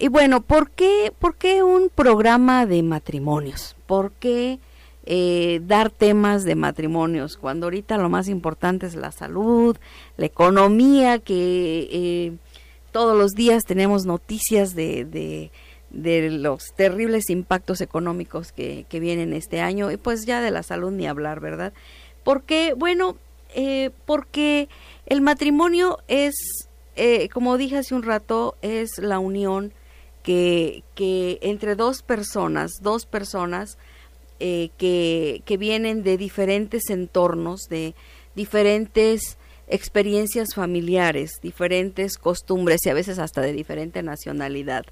y bueno, ¿por qué, ¿por qué un programa de matrimonios? ¿Por qué eh, dar temas de matrimonios cuando ahorita lo más importante es la salud, la economía, que eh, todos los días tenemos noticias de, de, los terribles impactos económicos que, que, vienen este año y pues ya de la salud ni hablar, ¿verdad? Porque, bueno, eh, porque el matrimonio es, como dije hace un rato, es la unión que, entre dos personas, dos personas eh, que, que vienen de diferentes entornos, de diferentes experiencias familiares, diferentes costumbres y a veces hasta de diferente nacionalidad.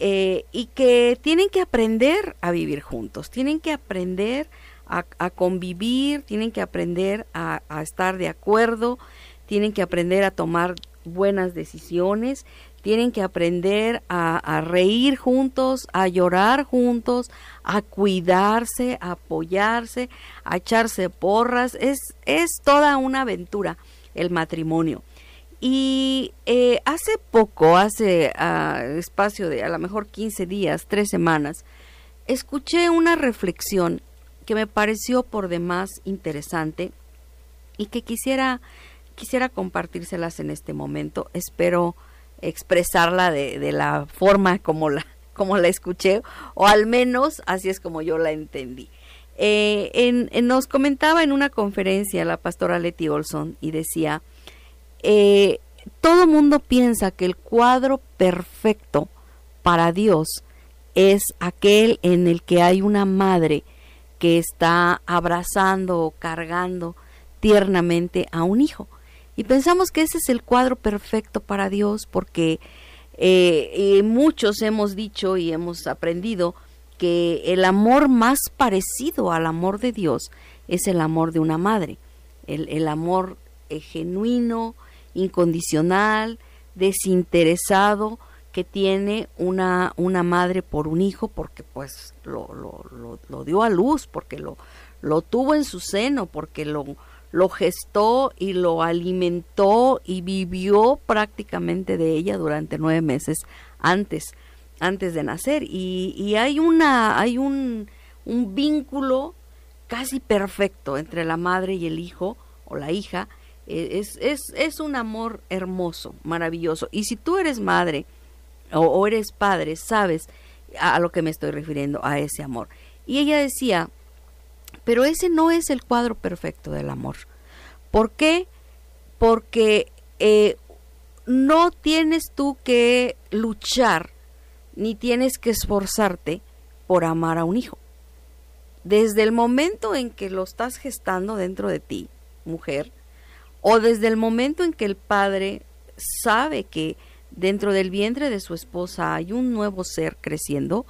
Eh, y que tienen que aprender a vivir juntos, tienen que aprender a, convivir, tienen que aprender a, estar de acuerdo, tienen que aprender a tomar buenas decisiones tienen que aprender a, reír juntos, a llorar juntos, a cuidarse, a apoyarse, a echarse porras. Es, es toda una aventura el matrimonio. Y eh, hace poco, hace uh, espacio de a lo mejor 15 días, tres semanas, escuché una reflexión que me pareció por demás interesante y que quisiera, quisiera compartírselas en este momento. Espero expresarla de, de la forma como la, como la escuché, o al menos así es como yo la entendí. Eh, en, nos comentaba en una conferencia la pastora Letty Olson y decía, eh, todo mundo piensa que el cuadro perfecto para Dios es aquel en el que hay una madre que está abrazando o cargando tiernamente a un hijo. Y pensamos que ese es el cuadro perfecto para Dios porque eh, muchos hemos dicho y hemos aprendido que el amor más parecido al amor de Dios es el amor de una madre, el, amor eh, genuino, incondicional, desinteresado que tiene una, una madre por un hijo porque pues lo, lo, lo dio a luz, porque lo, lo tuvo en su seno, porque lo, lo gestó y lo alimentó y vivió prácticamente de ella durante nueve meses antes, antes de nacer. Y, hay una, hay un, un vínculo casi perfecto entre la madre y el hijo o la hija. E, es, es, es un amor hermoso, maravilloso. Y si tú eres madre o eres padre, sabes a lo que me estoy refiriendo, a ese amor. Y ella decía, pero ese no es el cuadro perfecto del amor. ¿Por qué? Porque eh, no tienes tú que luchar ni tienes que esforzarte por amar a un hijo. Desde el momento en que lo estás gestando dentro de ti, mujer, o desde el momento en que el padre sabe que dentro del vientre de su esposa hay un nuevo ser creciendo,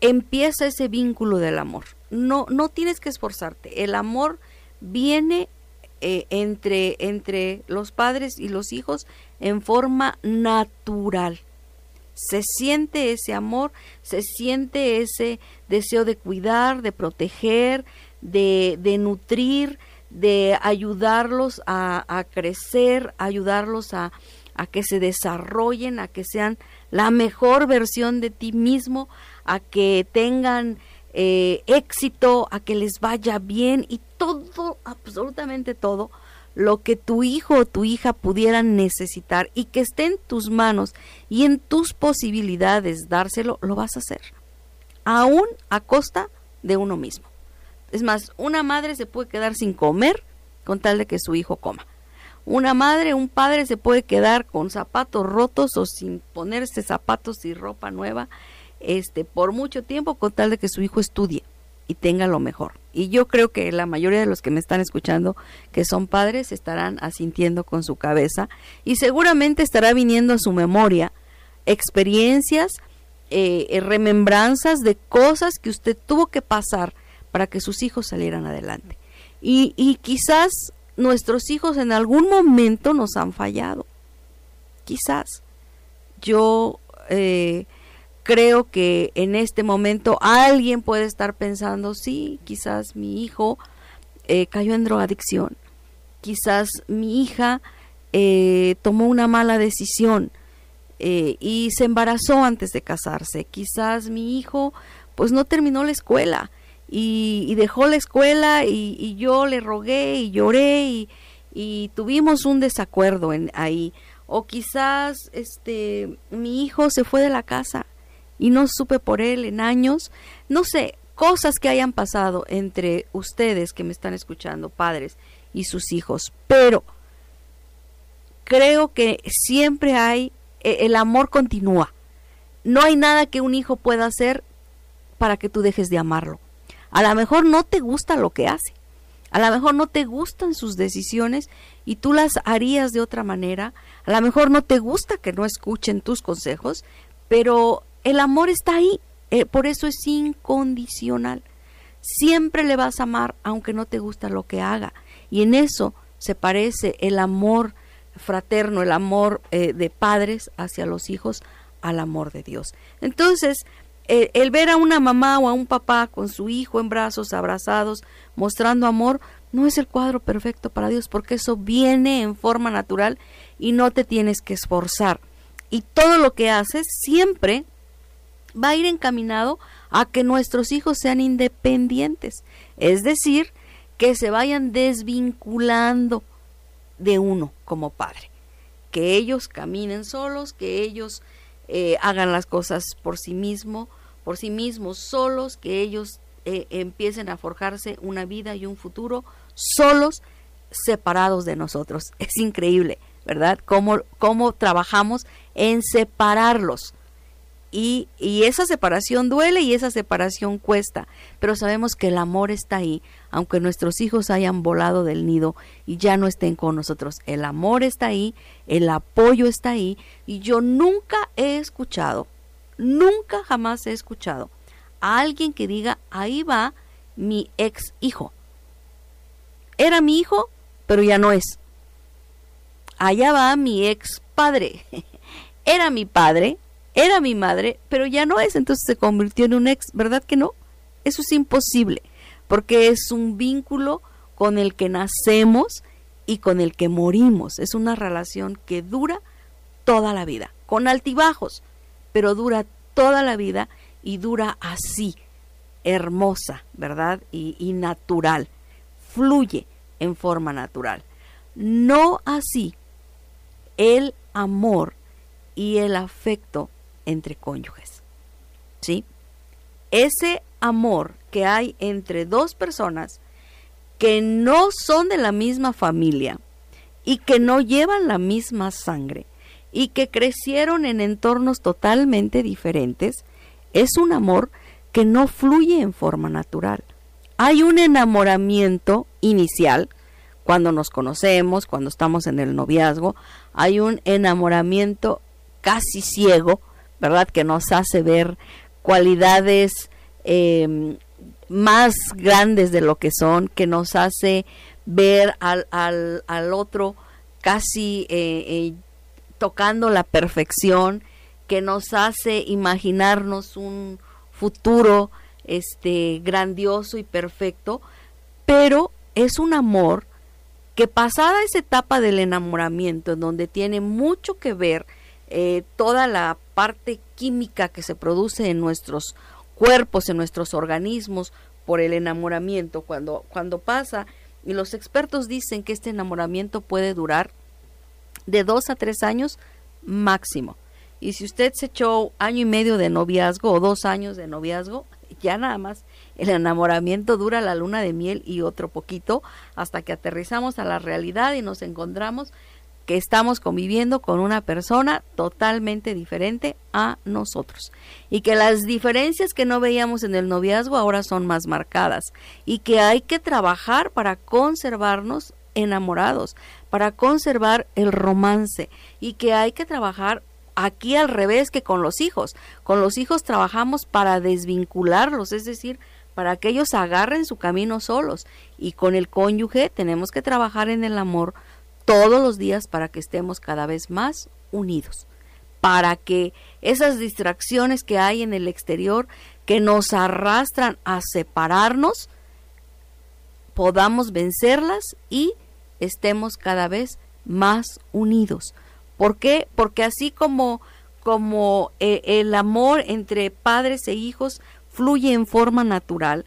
empieza ese vínculo del amor no, no tienes que esforzarte. El amor viene eh, entre, entre los padres y los hijos en forma natural. Se siente ese amor, se siente ese deseo de cuidar, de proteger, de, de nutrir, de ayudarlos a, a crecer, ayudarlos a, a que se desarrollen, a que sean la mejor versión de ti mismo, a que tengan eh, éxito, a que les vaya bien y todo, absolutamente todo lo que tu hijo o tu hija pudieran necesitar y que esté en tus manos y en tus posibilidades dárselo, lo vas a hacer. Aún a costa de uno mismo. Es más, una madre se puede quedar sin comer con tal de que su hijo coma. Una madre, un padre se puede quedar con zapatos rotos o sin ponerse zapatos y ropa nueva este, por mucho tiempo con tal de que su hijo estudie y tenga lo mejor. Y yo creo que la mayoría de los que me están escuchando, que son padres, estarán asintiendo con su cabeza y seguramente estará viniendo a su memoria experiencias, eh, eh, remembranzas de cosas que usted tuvo que pasar para que sus hijos salieran adelante. Y, y quizás nuestros hijos en algún momento nos han fallado. Quizás. Yo eh, creo que en este momento alguien puede estar pensando, sí, quizás mi hijo eh, cayó en drogadicción, quizás mi hija eh, tomó una mala decisión, eh, y se embarazó antes de casarse. Quizás mi hijo pues no terminó la escuela y, dejó la escuela y, yo le rogué y lloré y, y tuvimos un desacuerdo en ahí. O quizás este mi hijo se fue de la casa y no supe por él en años. No sé, cosas que hayan pasado entre ustedes que me están escuchando, padres y sus hijos. Pero creo que siempre hay, e, el amor continúa. No hay nada que un hijo pueda hacer para que tú dejes de amarlo. A lo mejor no te gusta lo que hace. A lo mejor no te gustan sus decisiones y tú las harías de otra manera. A lo mejor no te gusta que no escuchen tus consejos, pero el amor está ahí. Eh, por eso es incondicional. Siempre le vas a amar aunque no te gusta lo que haga. Y en eso se parece el amor fraterno, el amor eh, de padres hacia los hijos al amor de Dios. Entonces, eh, el ver a una mamá o a un papá con su hijo en brazos, abrazados, mostrando amor, no es el cuadro perfecto para Dios, porque eso viene en forma natural y no te tienes que esforzar. Y todo lo que haces siempre va a ir encaminado a que nuestros hijos sean independientes, es decir, que se vayan desvinculando de uno como padre, que ellos caminen solos, que ellos eh, hagan las cosas por sí mismos, por sí mismos solos, que ellos eh, empiecen a forjarse una vida y un futuro solos, separados de nosotros. Es increíble, ¿verdad? Cómo, cómo trabajamos en separarlos y, esa separación duele y esa separación cuesta, pero sabemos que el amor está ahí, aunque nuestros hijos hayan volado del nido y ya no estén con nosotros. El amor está ahí, el apoyo está ahí y yo nunca he escuchado, nunca jamás he escuchado a alguien que diga, ahí va mi ex hijo. Era mi hijo, pero ya no es. Allá va mi ex padre. Era mi padre, era mi madre, pero ya no es, entonces se convirtió en un ex, ¿verdad que no? Eso es imposible, porque es un vínculo con el que nacemos y con el que morimos. Es una relación que dura toda la vida, con altibajos, pero dura toda la vida y dura así, hermosa, ¿verdad? Y, y natural, fluye en forma natural. No así el amor y el afecto entre cónyuges. ¿Sí? Ese amor que hay entre dos personas que no son de la misma familia y que no llevan la misma sangre y que crecieron en entornos totalmente diferentes, es un amor que no fluye en forma natural. Hay un enamoramiento inicial, cuando nos conocemos, cuando estamos en el noviazgo, hay un enamoramiento casi ciego ¿verdad? Que nos hace ver cualidades em, más grandes de lo que son, que nos hace ver al, al, al otro casi eh, eh, tocando la perfección, que nos hace imaginarnos un futuro este grandioso y perfecto, pero es un amor que pasada esa etapa del enamoramiento, en donde tiene mucho que ver eh, toda la parte química que se produce en nuestros cuerpos, en nuestros organismos por el enamoramiento, cuando, cuando pasa, y los expertos dicen que este enamoramiento puede durar de dos a tres años máximo. Y si usted se echó año y medio de noviazgo o dos años de noviazgo, ya nada más el enamoramiento dura la luna de miel y otro poquito hasta que aterrizamos a la realidad y nos encontramos que estamos conviviendo con una persona totalmente diferente a nosotros. Y que las diferencias que no veíamos en el noviazgo ahora son más marcadas. Y que hay que trabajar para conservarnos enamorados, para conservar el romance. Y que hay que trabajar aquí al revés que con los hijos. Con los hijos trabajamos para desvincularlos, es decir, para que ellos agarren su camino solos. Y con el cónyuge tenemos que trabajar en el amor todos los días para que estemos cada vez más unidos, para que esas distracciones que hay en el exterior que nos arrastran a separarnos, podamos vencerlas y estemos cada vez más unidos. ¿Por qué? Porque así como como eh, el amor entre padres e hijos fluye en forma natural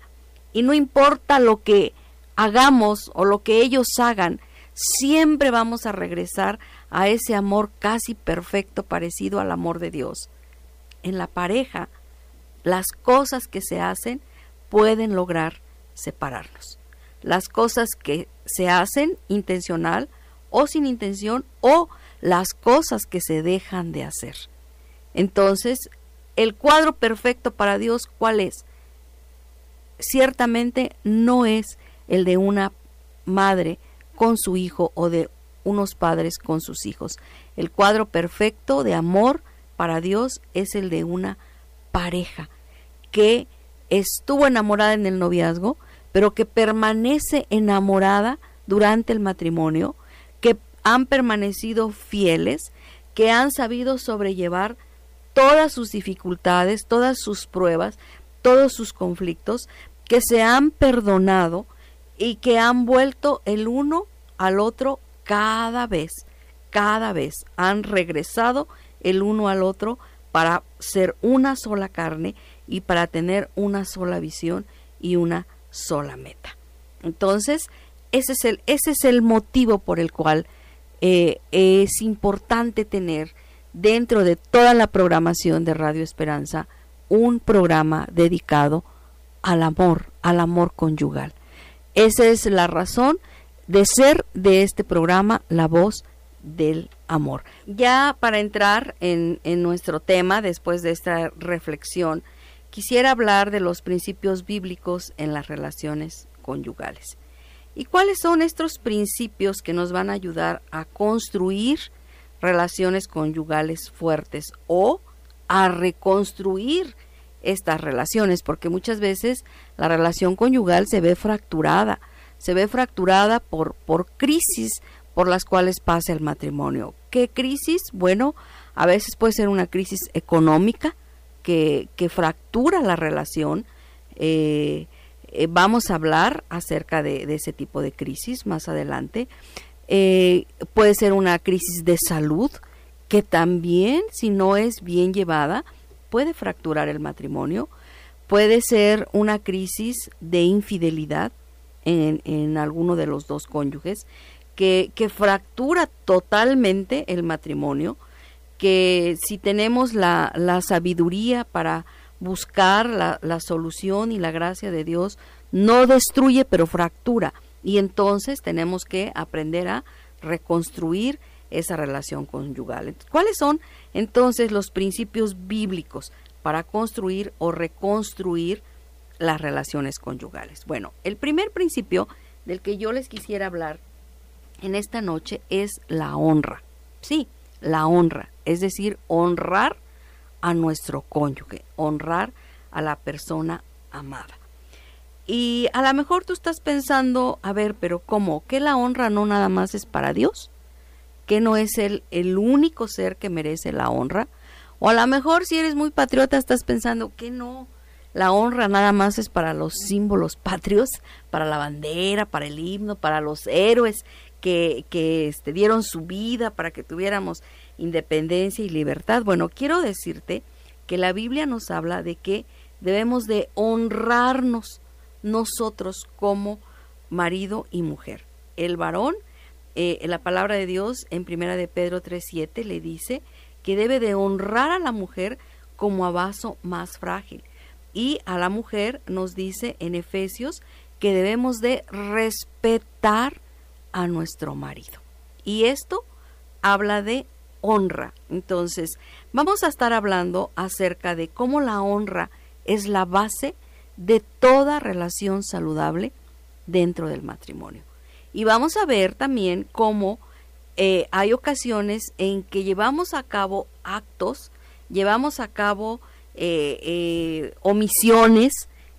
y no importa lo que hagamos o lo que ellos hagan, siempre vamos a regresar a ese amor casi perfecto parecido al amor de Dios. En la pareja, las cosas que se hacen pueden lograr separarnos. Las cosas que se hacen intencional o sin intención o las cosas que se dejan de hacer. Entonces, el cuadro perfecto para Dios, ¿cuál es? Ciertamente no es el de una madre con su hijo o de unos padres con sus hijos. El cuadro perfecto de amor para Dios es el de una pareja que estuvo enamorada en el noviazgo, pero que permanece enamorada durante el matrimonio, que han permanecido fieles, que han sabido sobrellevar todas sus dificultades, todas sus pruebas, todos sus conflictos, que se han perdonado y que han vuelto el uno al otro cada vez, cada vez han regresado el uno al otro para ser una sola carne y para tener una sola visión y una sola meta. Entonces, ese es el, ese es el motivo por el cual eh, es importante tener dentro de toda la programación de Radio Esperanza un programa dedicado al amor, al amor conyugal. Esa es la razón de ser de este programa La Voz del Amor. Ya para entrar en, nuestro tema, después de esta reflexión, quisiera hablar de los principios bíblicos en las relaciones conyugales. ¿Y cuáles son estos principios que nos van a ayudar a construir relaciones conyugales fuertes o a reconstruir estas relaciones? Porque muchas veces la relación conyugal se ve fracturada, se ve fracturada por, por crisis por las cuales pasa el matrimonio. ¿Qué crisis? Bueno, a veces puede ser una crisis económica que, que fractura la relación. Eh, eh, vamos a hablar acerca de, ese tipo de crisis más adelante. Eh, puede ser una crisis de salud que también, si no es bien llevada, puede fracturar el matrimonio. Puede ser una crisis de infidelidad en, alguno de los dos cónyuges, que, fractura totalmente el matrimonio, que si tenemos la, sabiduría para buscar la, la, solución y la gracia de Dios, no destruye, pero fractura. Y entonces tenemos que aprender a reconstruir esa relación conyugal. ¿Cuáles son entonces los principios bíblicos para construir o reconstruir las relaciones conyugales. Bueno, el primer principio del que yo les quisiera hablar en esta noche es la honra. Sí, la honra, es decir, honrar a nuestro cónyuge, honrar a la persona amada. Y a lo mejor tú estás pensando, a ver, pero ¿cómo? ¿Que la honra no nada más es para Dios? ¿Que no es el, el único ser que merece la honra? O a lo mejor si eres muy patriota estás pensando que no, la honra nada más es para los símbolos patrios, para la bandera, para el himno, para los héroes que, que este, dieron su vida para que tuviéramos independencia y libertad. Bueno, quiero decirte que la Biblia nos habla de que debemos de honrarnos nosotros como marido y mujer. El varón, eh, la palabra de Dios en primera de Pedro 3.7 le dice que debe de honrar a la mujer como a vaso más frágil y a la mujer nos dice en Efesios que debemos de respetar a nuestro marido. Y esto habla de honra. Entonces, vamos a estar hablando acerca de cómo la honra es la base de toda relación saludable dentro del matrimonio. Y vamos a ver también cómo eh, hay ocasiones en que llevamos a cabo actos, llevamos a cabo eh, eh, omisiones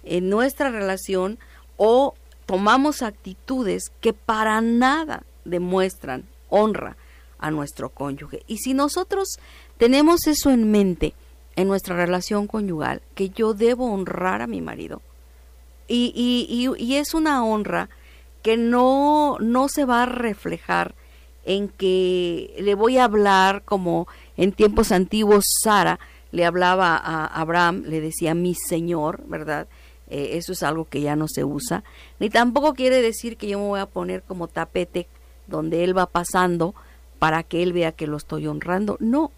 en nuestra relación o tomamos actitudes que para nada demuestran honra a nuestro cónyuge. Y si nosotros tenemos eso en mente en nuestra relación conyugal, que yo debo honrar a mi marido, y, y, y, y es una honra que no, no se va a reflejar en que le voy a hablar como en tiempos antiguos Sara le hablaba a Abraham, le decía mi señor, ¿verdad? Eh, eso es algo que ya no se usa. Ni tampoco quiere decir que yo me voy a poner como tapete donde él va pasando para que él vea que lo estoy honrando. No,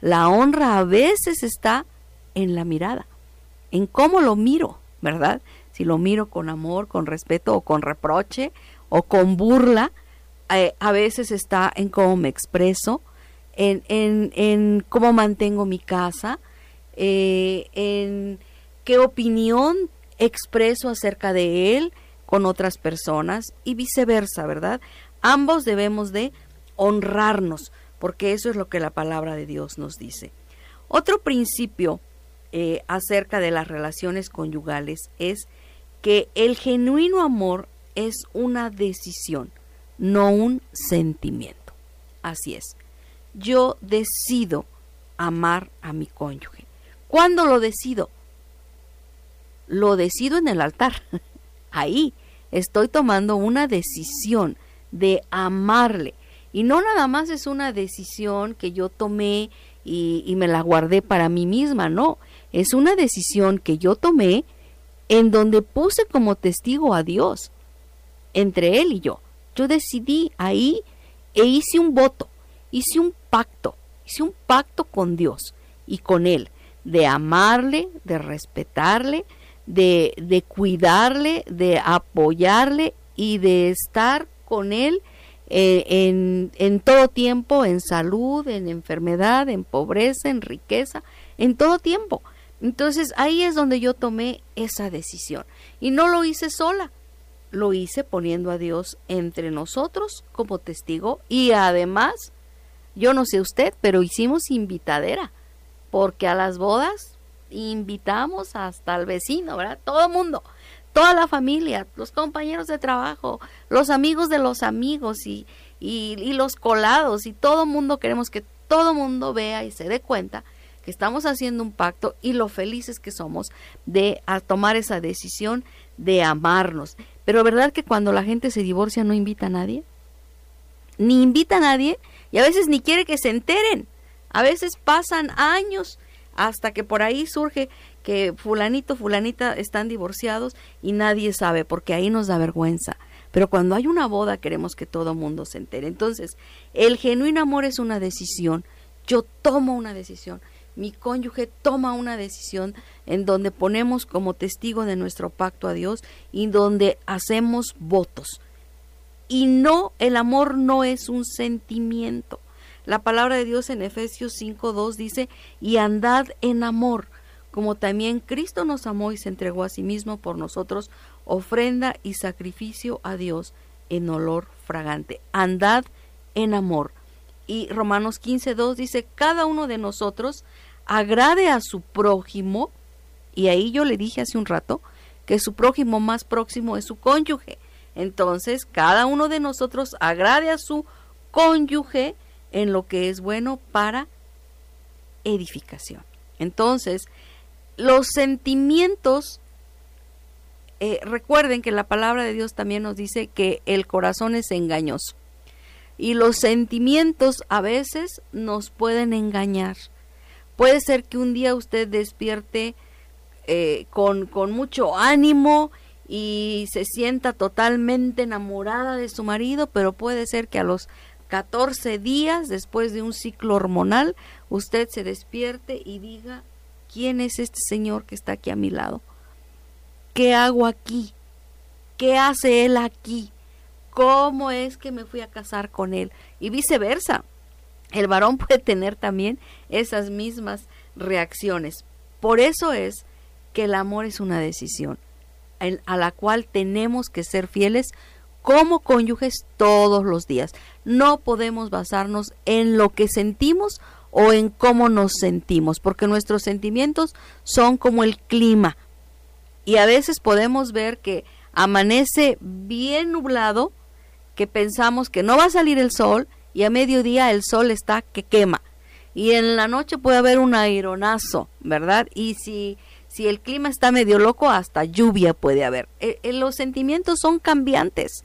la honra a veces está en la mirada, en cómo lo miro, ¿verdad? Si lo miro con amor, con respeto o con reproche o con burla, eh, a veces está en cómo me expreso, en, en, en cómo mantengo mi casa, eh, en qué opinión expreso acerca de él con otras personas y viceversa, ¿verdad? Ambos debemos de honrarnos, porque eso es lo que la palabra de Dios nos dice. Otro principio eh, acerca de las relaciones conyugales es que el genuino amor es una decisión, no un sentimiento. Así es yo decido amar a mi cónyuge. ¿Cuándo lo decido? Lo decido en el altar. Ahí estoy tomando una decisión de amarle. Y no nada más es una decisión que yo tomé y, y, me la guardé para mí misma, no. Es una decisión que yo tomé en donde puse como testigo a Dios, entre Él y yo. Yo decidí ahí e hice un voto hice un pacto, hice un pacto con Dios y con Él, de amarle, de respetarle, de, de cuidarle, de apoyarle y de estar con Él eh, en, en todo tiempo, en salud, en enfermedad, en pobreza, en riqueza, en todo tiempo. Entonces ahí es donde yo tomé esa decisión. Y no lo hice sola, lo hice poniendo a Dios entre nosotros como testigo. Y además yo no sé usted, pero hicimos invitadera, porque a las bodas invitamos hasta el vecino, ¿verdad? Todo el mundo, toda la familia, los compañeros de trabajo, los amigos de los amigos y, y, los colados. Y todo el mundo queremos que todo el mundo vea y se dé cuenta estamos haciendo un pacto y lo felices que somos de tomar esa decisión de amarnos. Pero ¿verdad que cuando la gente se divorcia no invita a nadie? Ni invita a nadie y a veces ni quiere que se enteren. A veces pasan años hasta que por ahí surge que fulanito, fulanita están divorciados y nadie sabe porque ahí nos da vergüenza. Pero cuando hay una boda queremos que todo mundo se entere. Entonces, el genuino amor es una decisión. Yo tomo una decisión. Mi cónyuge toma una decisión en donde ponemos como testigo de nuestro pacto a Dios y donde hacemos votos y no, el amor no es un sentimiento. La palabra de Dios en Efesios 5.2 dice, y andad en amor, como también Cristo nos amó y se entregó a sí mismo por nosotros, ofrenda y sacrificio a Dios en olor fragante. Andad en amor. Y Romanos 15.2 dice, cada uno de nosotros agrade a su prójimo, y ahí yo le dije hace un rato que su prójimo más próximo es su cónyuge. Entonces, cada uno de nosotros agrade a su cónyuge en lo que es bueno para edificación. Entonces, los sentimientos, eh, recuerden que la palabra de Dios también nos dice que el corazón es engañoso. Y los sentimientos a veces nos pueden engañar. Puede ser que un día usted despierte eh, con, con mucho ánimo y se sienta totalmente enamorada de su marido, pero puede ser que a los 14 días después de un ciclo hormonal usted se despierte y diga, ¿quién es este señor que está aquí a mi lado? ¿Qué hago aquí? ¿Qué hace él aquí? ¿Cómo es que me fui a casar con él? Y viceversa. El varón puede tener también esas mismas reacciones. Por eso es que el amor es una decisión a la cual tenemos que ser fieles como cónyuges todos los días. No podemos basarnos en lo que sentimos o en cómo nos sentimos, porque nuestros sentimientos son como el clima. Y a veces podemos ver que amanece bien nublado, que pensamos que no va a salir el sol y a mediodía el sol está que quema. Y en la noche puede haber un aironazo, ¿verdad? Y si si el clima está medio loco, hasta lluvia puede haber. Eh, eh, los sentimientos son cambiantes.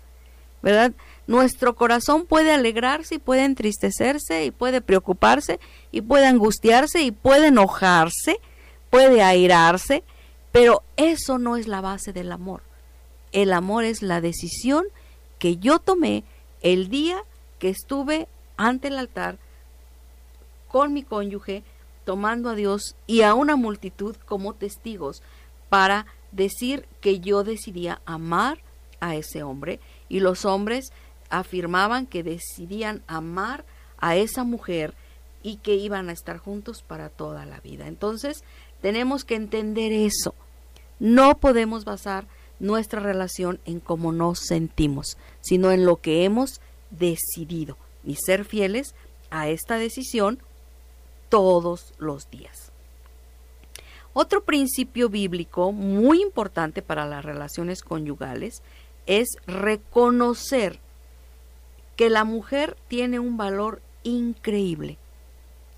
¿verdad? Nuestro corazón puede alegrarse y puede entristecerse y puede preocuparse y puede angustiarse y puede enojarse, puede airarse, pero eso no es la base del amor. El amor es la decisión que yo tomé el día que estuve ante el altar con mi cónyuge, tomando a Dios y a una multitud como testigos para decir que yo decidía amar a ese hombre y los hombres afirmaban que decidían amar a esa mujer y que iban a estar juntos para toda la vida. Entonces, tenemos que entender eso. No podemos basar nuestra relación en cómo nos sentimos, sino en lo que hemos decidido y ser fieles a esta decisión todos los días. Otro principio bíblico muy importante para las relaciones conyugales es reconocer que la mujer tiene un valor increíble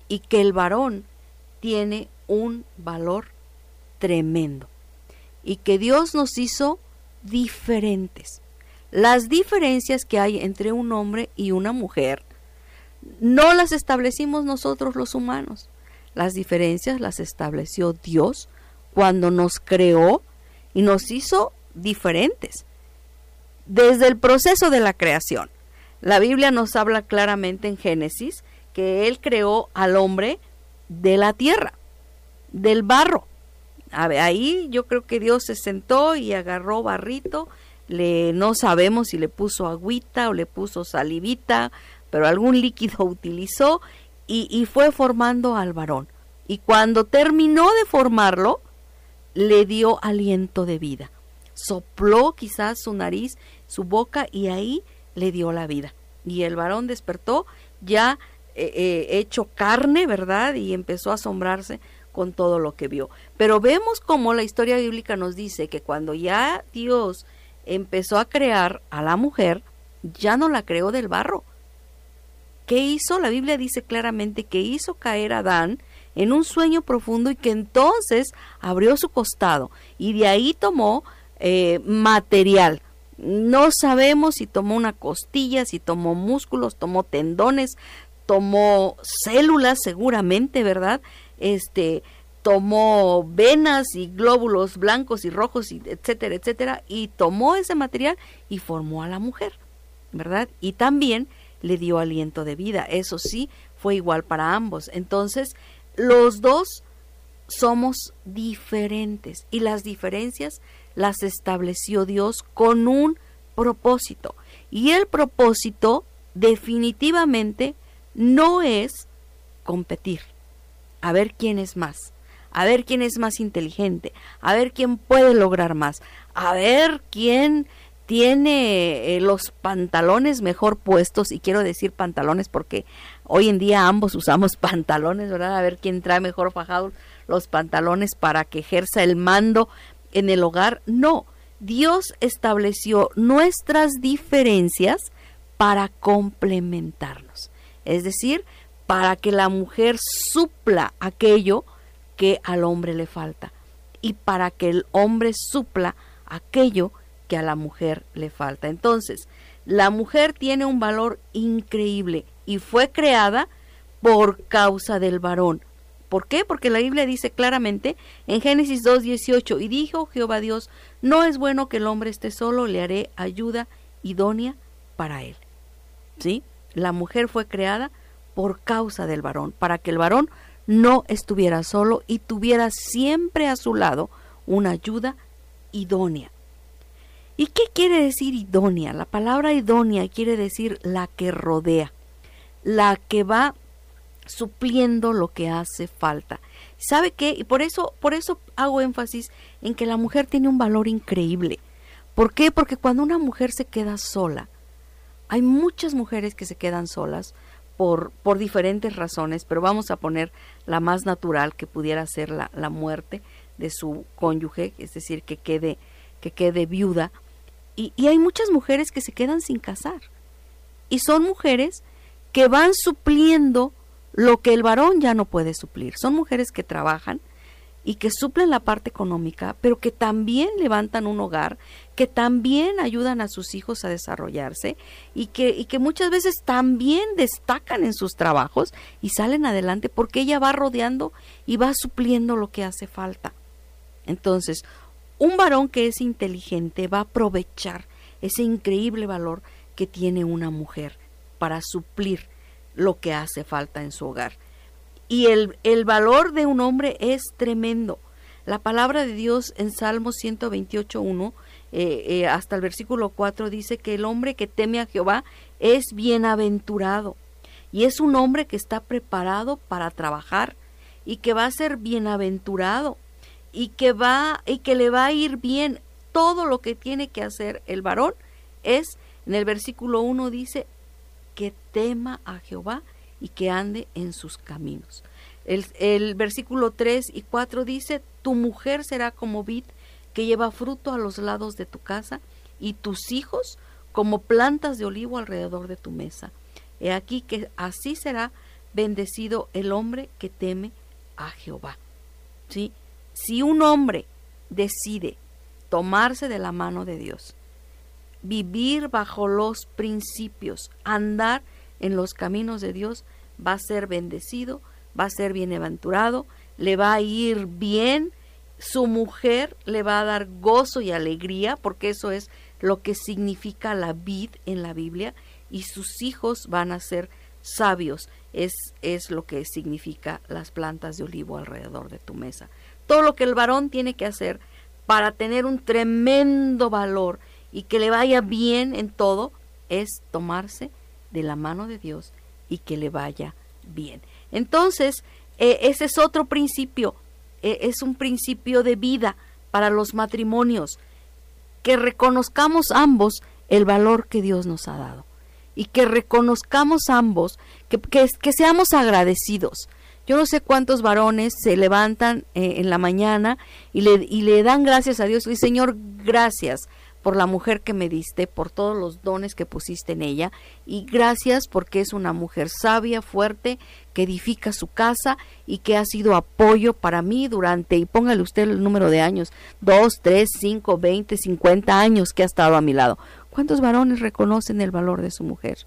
y que el varón tiene un valor tremendo y que Dios nos hizo diferentes. Las diferencias que hay entre un hombre y una mujer no las establecimos nosotros los humanos. Las diferencias las estableció Dios cuando nos creó y nos hizo diferentes. Desde el proceso de la creación. La Biblia nos habla claramente en Génesis que Él creó al hombre de la tierra, del barro. ahí yo creo que Dios se sentó y agarró barrito, le, no sabemos si le puso agüita o le puso salivita, pero algún líquido utilizó y, y fue formando al varón. Y cuando terminó de formarlo, le dio aliento de vida. Sopló quizás su nariz, su boca y ahí le dio la vida. Y el varón despertó ya eh, eh, hecho carne, ¿verdad? Y empezó a asombrarse con todo lo que vio. Pero vemos como la historia bíblica nos dice que cuando ya Dios empezó a crear a la mujer, ya no la creó del barro. ¿Qué hizo? La Biblia dice claramente que hizo caer a Adán en un sueño profundo y que entonces abrió su costado y de ahí tomó eh, material no sabemos si tomó una costilla, si tomó músculos, tomó tendones, tomó células seguramente, ¿verdad? Este tomó venas y glóbulos blancos y rojos, y etcétera, etcétera, y tomó ese material y formó a la mujer, ¿verdad? Y también le dio aliento de vida. Eso sí, fue igual para ambos. Entonces, los dos somos diferentes y las diferencias las estableció Dios con un propósito. Y el propósito definitivamente no es competir, a ver quién es más, a ver quién es más inteligente, a ver quién puede lograr más, a ver quién tiene eh, los pantalones mejor puestos, y quiero decir pantalones porque hoy en día ambos usamos pantalones, ¿verdad? A ver quién trae mejor fajados los pantalones para que ejerza el mando en el hogar. No, Dios estableció nuestras diferencias para complementarnos. Es decir, para que la mujer supla aquello que al hombre le falta y para que el hombre supla aquello que a la mujer le falta. Entonces, la mujer tiene un valor increíble y fue creada por causa del varón. ¿Por qué? Porque la Biblia dice claramente en Génesis 2.18, y dijo Jehová Dios, no es bueno que el hombre esté solo, le haré ayuda idónea para él. ¿Sí? La mujer fue creada por causa del varón, para que el varón no estuviera solo y tuviera siempre a su lado una ayuda idónea. ¿Y qué quiere decir idónea? La palabra idónea quiere decir la que rodea, la que va supliendo lo que hace falta. ¿Sabe qué? Y por eso, por eso hago énfasis en que la mujer tiene un valor increíble. ¿Por qué? Porque cuando una mujer se queda sola, hay muchas mujeres que se quedan solas por, por diferentes razones, pero vamos a poner la más natural que pudiera ser la, la muerte de su cónyuge, es decir, que quede, que quede viuda. Y, y hay muchas mujeres que se quedan sin casar. Y son mujeres que van supliendo lo que el varón ya no puede suplir. Son mujeres que trabajan, y que suplen la parte económica, pero que también levantan un hogar, que también ayudan a sus hijos a desarrollarse y que, y que muchas veces también destacan en sus trabajos y salen adelante porque ella va rodeando y va supliendo lo que hace falta. Entonces, un varón que es inteligente va a aprovechar ese increíble valor que tiene una mujer para suplir lo que hace falta en su hogar. Y el, el valor de un hombre es tremendo. La palabra de Dios en Salmo 128.1 eh, eh, hasta el versículo 4 dice que el hombre que teme a Jehová es bienaventurado y es un hombre que está preparado para trabajar y que va a ser bienaventurado y que va y que le va a ir bien todo lo que tiene que hacer el varón es en el versículo 1 dice que tema a Jehová y que ande en sus caminos. El, versículo 3 y 4 dice, tu mujer será como vid que lleva fruto a los lados de tu casa y tus hijos como plantas de olivo alrededor de tu mesa. He aquí que así será bendecido el hombre que teme a Jehová. ¿Sí? Si un hombre decide tomarse de la mano de Dios, vivir bajo los principios, andar en los caminos de Dios, va a ser bendecido, va a ser bienaventurado, le va a ir bien, su mujer le va a dar gozo y alegría, porque eso es lo que significa la vid en la Biblia, y sus hijos van a ser sabios, es, es lo que significa las plantas de olivo alrededor de tu mesa. Todo lo que el varón tiene que hacer para tener un tremendo valor y que le vaya bien en todo es tomarse de la mano de Dios y que le vaya bien. Entonces, eh, ese es otro principio, eh, es un principio de vida para los matrimonios, que reconozcamos ambos el valor que Dios nos ha dado y que reconozcamos ambos, que, que, seamos agradecidos. Yo no sé cuántos varones se levantan eh, en la mañana y le, y le dan gracias a Dios y Señor, gracias por la mujer que me diste, por todos los dones que pusiste en ella, y gracias porque es una mujer sabia, fuerte, que edifica su casa y que ha sido apoyo para mí durante, y póngale usted el número de años, dos, tres, cinco, veinte, cincuenta años que ha estado a mi lado. ¿Cuántos varones reconocen el valor de su mujer?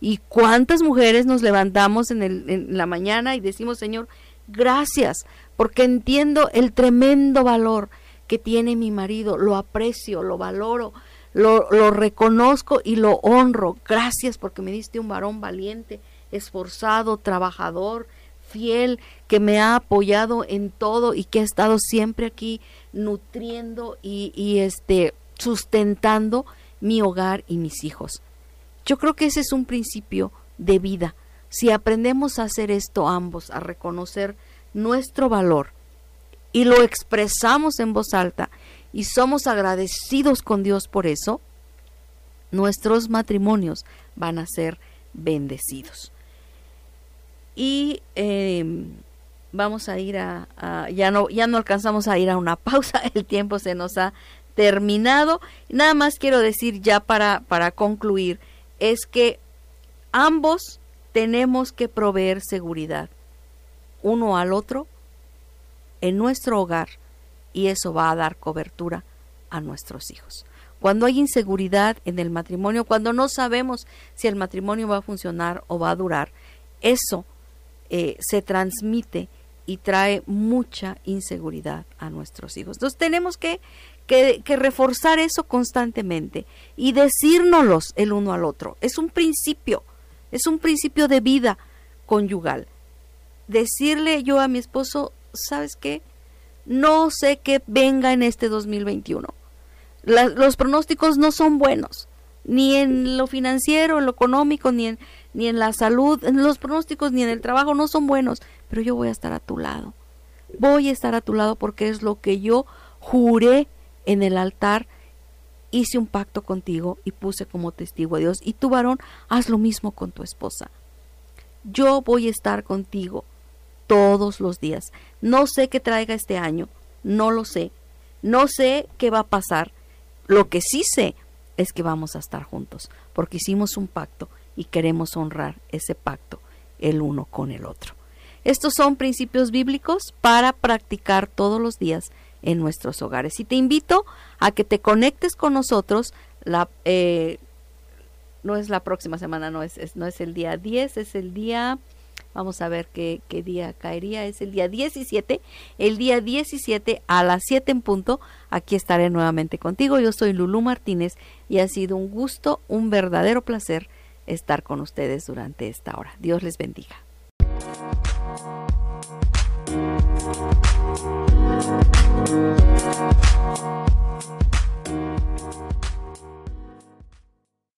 ¿Y cuántas mujeres nos levantamos en, el, en la mañana y decimos, Señor, gracias, porque entiendo el tremendo valor que tiene mi marido, lo aprecio, lo valoro, lo, reconozco y lo honro. Gracias porque me diste un varón valiente, esforzado, trabajador, fiel, que me ha apoyado en todo y que ha estado siempre aquí nutriendo y, y, este sustentando mi hogar y mis hijos. Yo creo que ese es un principio de vida. Si aprendemos a hacer esto ambos, a reconocer nuestro valor, y lo expresamos en voz alta y somos agradecidos con Dios por eso, nuestros matrimonios van a ser bendecidos. Y em, vamos a ir a, ya no ya no alcanzamos a ir a una pausa, el tiempo se nos ha terminado. Nada más quiero decir ya para para concluir es que ambos tenemos que proveer seguridad uno al otro en nuestro hogar y eso va a dar cobertura a nuestros hijos. Cuando hay inseguridad en el matrimonio, cuando no sabemos si el matrimonio va a funcionar o va a durar, eso eh, se transmite y trae mucha inseguridad a nuestros hijos. Entonces tenemos que, que, que reforzar eso constantemente y decírnoslos el uno al otro. Es un principio, es un principio de vida conyugal. Decirle yo a mi esposo, ¿sabes qué? No sé qué venga en este 2021. los pronósticos no son buenos, ni en lo financiero, en lo económico, ni en, ni en la salud, en los pronósticos, ni en el trabajo no son buenos, pero yo voy a estar a tu lado. Voy a estar a tu lado porque es lo que yo juré en el altar hice un pacto contigo y puse como testigo a Dios. Y tú, varón, haz lo mismo con tu esposa. Yo voy a estar contigo todos los días. No sé qué traiga este año, no lo sé. No sé qué va a pasar. Lo que sí sé es que vamos a estar juntos, porque hicimos un pacto y queremos honrar ese pacto el uno con el otro. Estos son principios bíblicos para practicar todos los días en nuestros hogares. Y te invito a que te conectes con nosotros. La, eh, no es la próxima semana, no es, no es el día 10, es el día, Vamos a ver qué, qué, día caería. Es el día 17. El día 17 a las 7 en punto. Aquí estaré nuevamente contigo. Yo soy Lulú Martínez y ha sido un gusto, un verdadero placer estar con ustedes durante esta hora. Dios les bendiga.